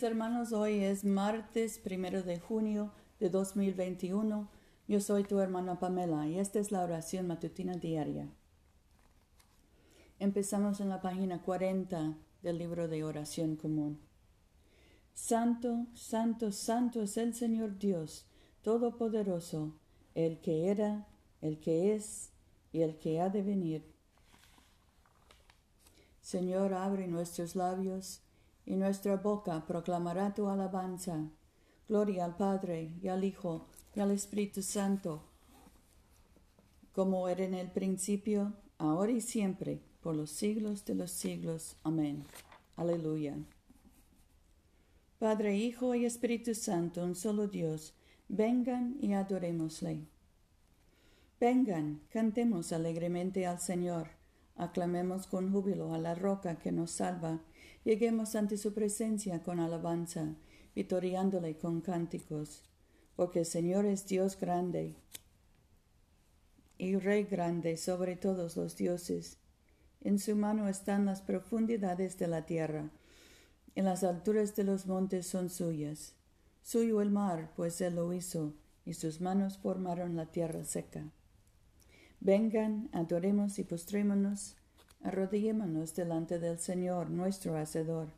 hermanos, hoy es martes primero de junio de 2021. Yo soy tu hermana Pamela y esta es la oración matutina diaria. Empezamos en la página 40 del libro de oración común. Santo, santo, santo es el Señor Dios Todopoderoso, el que era, el que es y el que ha de venir. Señor, abre nuestros labios y nuestra boca proclamará tu alabanza. Gloria al Padre y al Hijo y al Espíritu Santo, como era en el principio, ahora y siempre, por los siglos de los siglos. Amén. Aleluya. Padre, Hijo y Espíritu Santo, un solo Dios, vengan y adorémosle. Vengan, cantemos alegremente al Señor, aclamemos con júbilo a la roca que nos salva Lleguemos ante su presencia con alabanza, vitoriándole con cánticos, porque el Señor es Dios grande y Rey grande sobre todos los dioses. En su mano están las profundidades de la tierra, en las alturas de los montes son suyas. Suyo el mar, pues él lo hizo, y sus manos formaron la tierra seca. Vengan, adoremos y postrémonos arrodillémonos delante del Señor, nuestro Hacedor,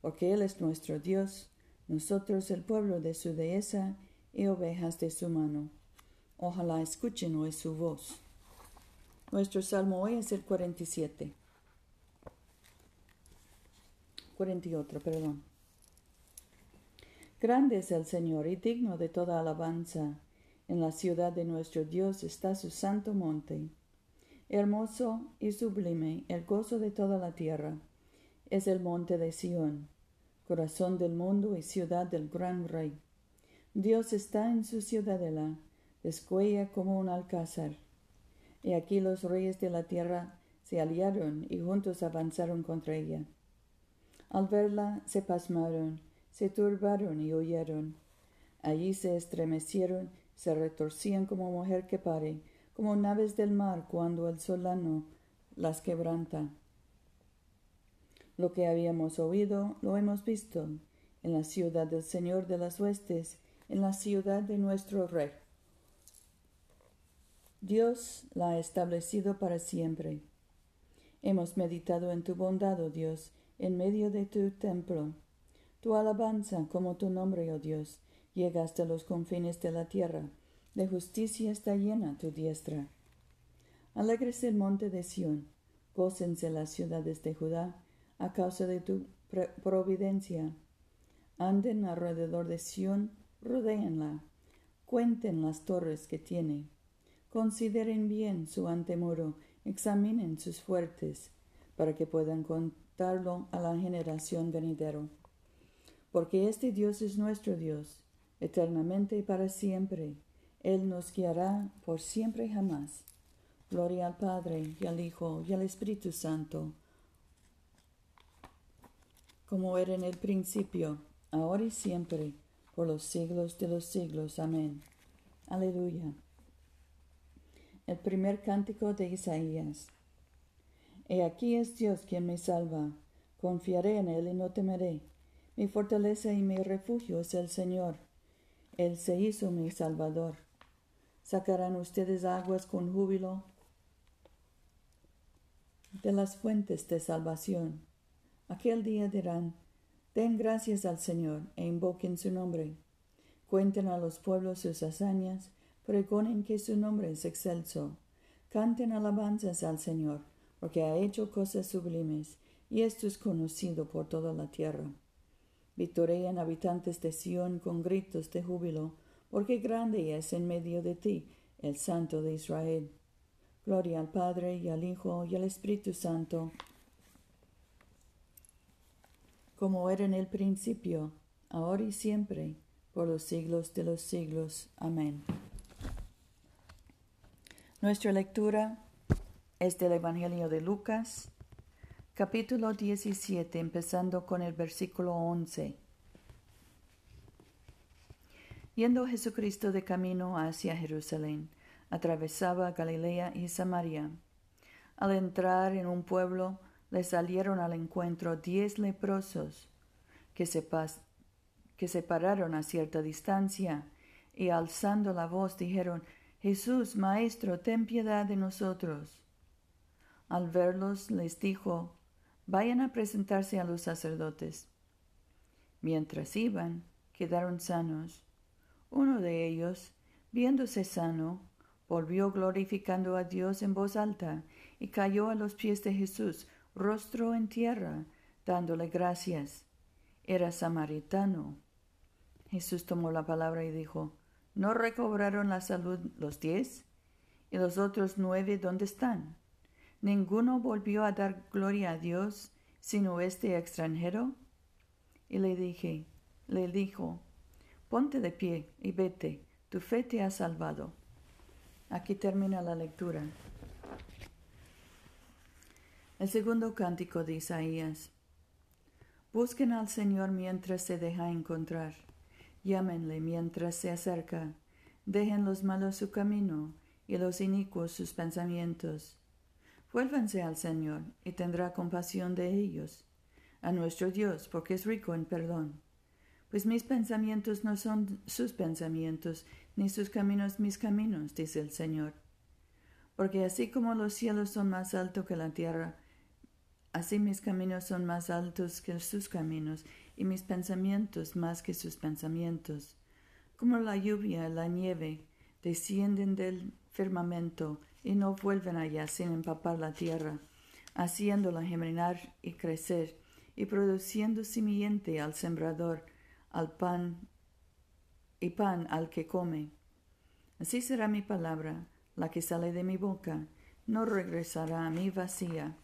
porque Él es nuestro Dios, nosotros el pueblo de su dehesa y ovejas de su mano. Ojalá escuchen hoy su voz. Nuestro salmo hoy es el 47. 48, perdón. Grande es el Señor y digno de toda alabanza. En la ciudad de nuestro Dios está su santo monte. Hermoso y sublime el gozo de toda la tierra es el monte de Sión, corazón del mundo y ciudad del gran rey. Dios está en su ciudadela, descuella como un alcázar. Y aquí los reyes de la tierra se aliaron y juntos avanzaron contra ella. Al verla se pasmaron, se turbaron y huyeron. Allí se estremecieron, se retorcían como mujer que pare, como naves del mar cuando el solano las quebranta. Lo que habíamos oído lo hemos visto en la ciudad del Señor de las huestes, en la ciudad de nuestro Rey. Dios la ha establecido para siempre. Hemos meditado en tu bondad, oh Dios, en medio de tu templo. Tu alabanza como tu nombre, oh Dios, llega hasta los confines de la tierra. De justicia está llena tu diestra. Alégrese el monte de Sión, gócense las ciudades de Judá, a causa de tu providencia. Anden alrededor de Sión, rodéenla, cuenten las torres que tiene. Consideren bien su antemuro, examinen sus fuertes, para que puedan contarlo a la generación venidero. Porque este Dios es nuestro Dios, eternamente y para siempre él nos guiará por siempre y jamás. Gloria al Padre y al Hijo y al Espíritu Santo, como era en el principio, ahora y siempre, por los siglos de los siglos. Amén. Aleluya. El primer cántico de Isaías. He aquí es Dios quien me salva. Confiaré en Él y no temeré. Mi fortaleza y mi refugio es el Señor. Él se hizo mi Salvador. Sacarán ustedes aguas con júbilo de las fuentes de salvación. Aquel día dirán, Den gracias al Señor e invoquen su nombre. Cuenten a los pueblos sus hazañas, pregonen que su nombre es excelso. Canten alabanzas al Señor, porque ha hecho cosas sublimes, y esto es conocido por toda la tierra. Victorean habitantes de Sión con gritos de júbilo, porque grande es en medio de ti el Santo de Israel. Gloria al Padre y al Hijo y al Espíritu Santo, como era en el principio, ahora y siempre, por los siglos de los siglos. Amén. Nuestra lectura es del Evangelio de Lucas, capítulo 17, empezando con el versículo 11. Yendo Jesucristo de camino hacia Jerusalén, atravesaba Galilea y Samaria. Al entrar en un pueblo, le salieron al encuentro diez leprosos que se que se pararon a cierta distancia, y alzando la voz dijeron, Jesús, Maestro, ten piedad de nosotros. Al verlos les dijo, Vayan a presentarse a los sacerdotes. Mientras iban, quedaron sanos. Uno de ellos, viéndose sano, volvió glorificando a Dios en voz alta y cayó a los pies de Jesús, rostro en tierra, dándole gracias. Era samaritano. Jesús tomó la palabra y dijo, ¿No recobraron la salud los diez? ¿Y los otros nueve dónde están? ¿Ninguno volvió a dar gloria a Dios sino este extranjero? Y le dije, le dijo, ponte de pie y vete, tu fe te ha salvado. Aquí termina la lectura. El segundo cántico de Isaías. Busquen al Señor mientras se deja encontrar. Llámenle mientras se acerca. Dejen los malos su camino y los inicuos sus pensamientos. Vuélvanse al Señor y tendrá compasión de ellos. A nuestro Dios, porque es rico en perdón. Pues mis pensamientos no son sus pensamientos, ni sus caminos mis caminos, dice el Señor. Porque así como los cielos son más altos que la tierra, Así mis caminos son más altos que sus caminos, y mis pensamientos más que sus pensamientos. Como la lluvia y la nieve descienden del firmamento y no vuelven allá sin empapar la tierra, haciéndola germinar y crecer, y produciendo simiente al sembrador, al pan y pan al que come. Así será mi palabra, la que sale de mi boca, no regresará a mí vacía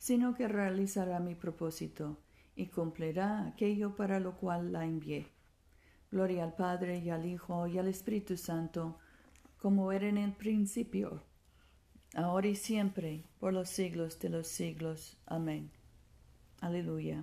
sino que realizará mi propósito y cumplirá aquello para lo cual la envié. Gloria al Padre y al Hijo y al Espíritu Santo, como era en el principio, ahora y siempre, por los siglos de los siglos. Amén. Aleluya.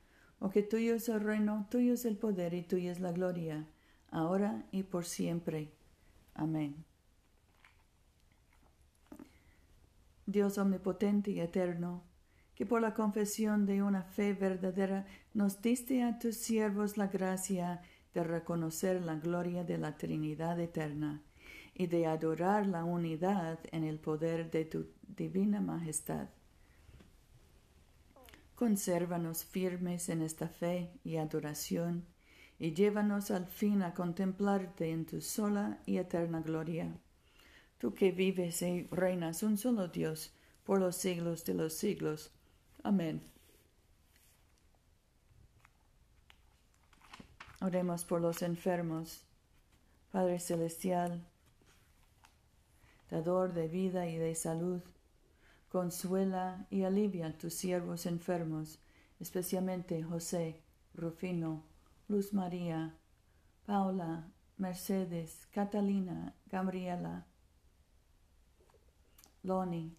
porque tuyo es el reino, tuyo es el poder y tuya es la gloria, ahora y por siempre. Amén. Dios omnipotente y eterno, que por la confesión de una fe verdadera nos diste a tus siervos la gracia de reconocer la gloria de la Trinidad eterna y de adorar la unidad en el poder de tu divina majestad. Consérvanos firmes en esta fe y adoración, y llévanos al fin a contemplarte en tu sola y eterna gloria. Tú que vives y reinas un solo Dios por los siglos de los siglos. Amén. Oremos por los enfermos. Padre Celestial, dador de vida y de salud, consuela y alivia a tus siervos enfermos, especialmente José, Rufino, Luz María, Paula, Mercedes, Catalina, Gabriela, Loni,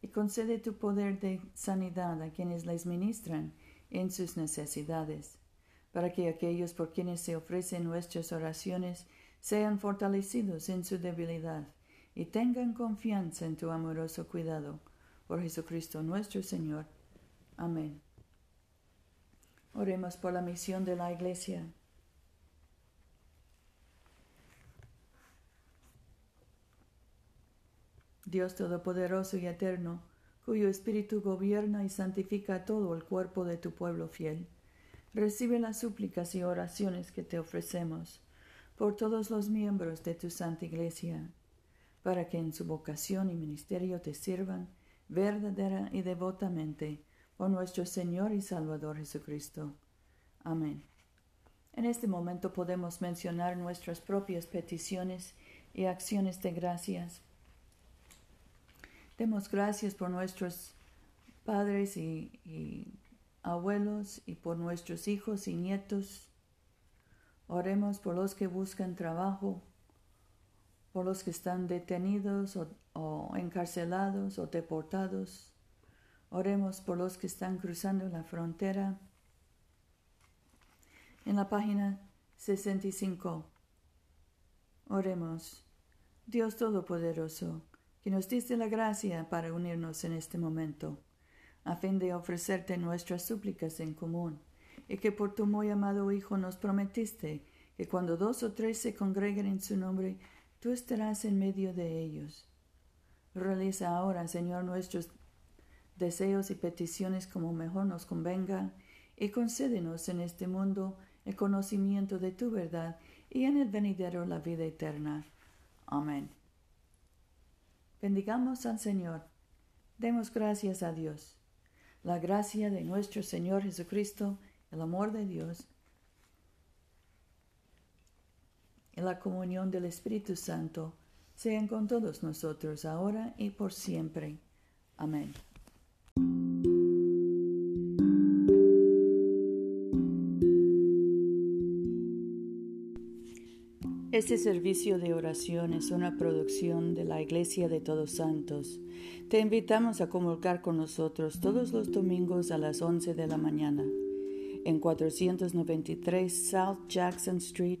y concede tu poder de sanidad a quienes les ministran en sus necesidades, para que aquellos por quienes se ofrecen nuestras oraciones sean fortalecidos en su debilidad y tengan confianza en tu amoroso cuidado. Por Jesucristo nuestro Señor. Amén. Oremos por la misión de la Iglesia. Dios Todopoderoso y Eterno, cuyo Espíritu gobierna y santifica todo el cuerpo de tu pueblo fiel, recibe las súplicas y oraciones que te ofrecemos por todos los miembros de tu Santa Iglesia, para que en su vocación y ministerio te sirvan verdadera y devotamente por nuestro Señor y Salvador Jesucristo. Amén. En este momento podemos mencionar nuestras propias peticiones y acciones de gracias Demos gracias por nuestros padres y, abuelos y por nuestros hijos y nietos. Oremos por los que buscan trabajo, por los que están detenidos o, encarcelados o deportados. Oremos por los que están cruzando la frontera. En la página 65. Oremos. Dios Todopoderoso, que nos diste la gracia para unirnos en este momento, a fin de ofrecerte nuestras súplicas en común, y que por tu muy amado Hijo nos prometiste que cuando dos o tres se congreguen en su nombre, tú estarás en medio de ellos. Realiza ahora, Señor, nuestros deseos y peticiones como mejor nos convenga, y concédenos en este mundo el conocimiento de tu verdad y en el venidero la vida eterna. Amén. Bendigamos al Señor. Demos gracias a Dios. La gracia de nuestro Señor Jesucristo, el amor de Dios y la comunión del Espíritu Santo sean con todos nosotros ahora y por siempre. Amén. Este servicio de oración es una producción de la Iglesia de Todos Santos. Te invitamos a comulgar con nosotros todos los domingos a las 11 de la mañana en 493 South Jackson Street,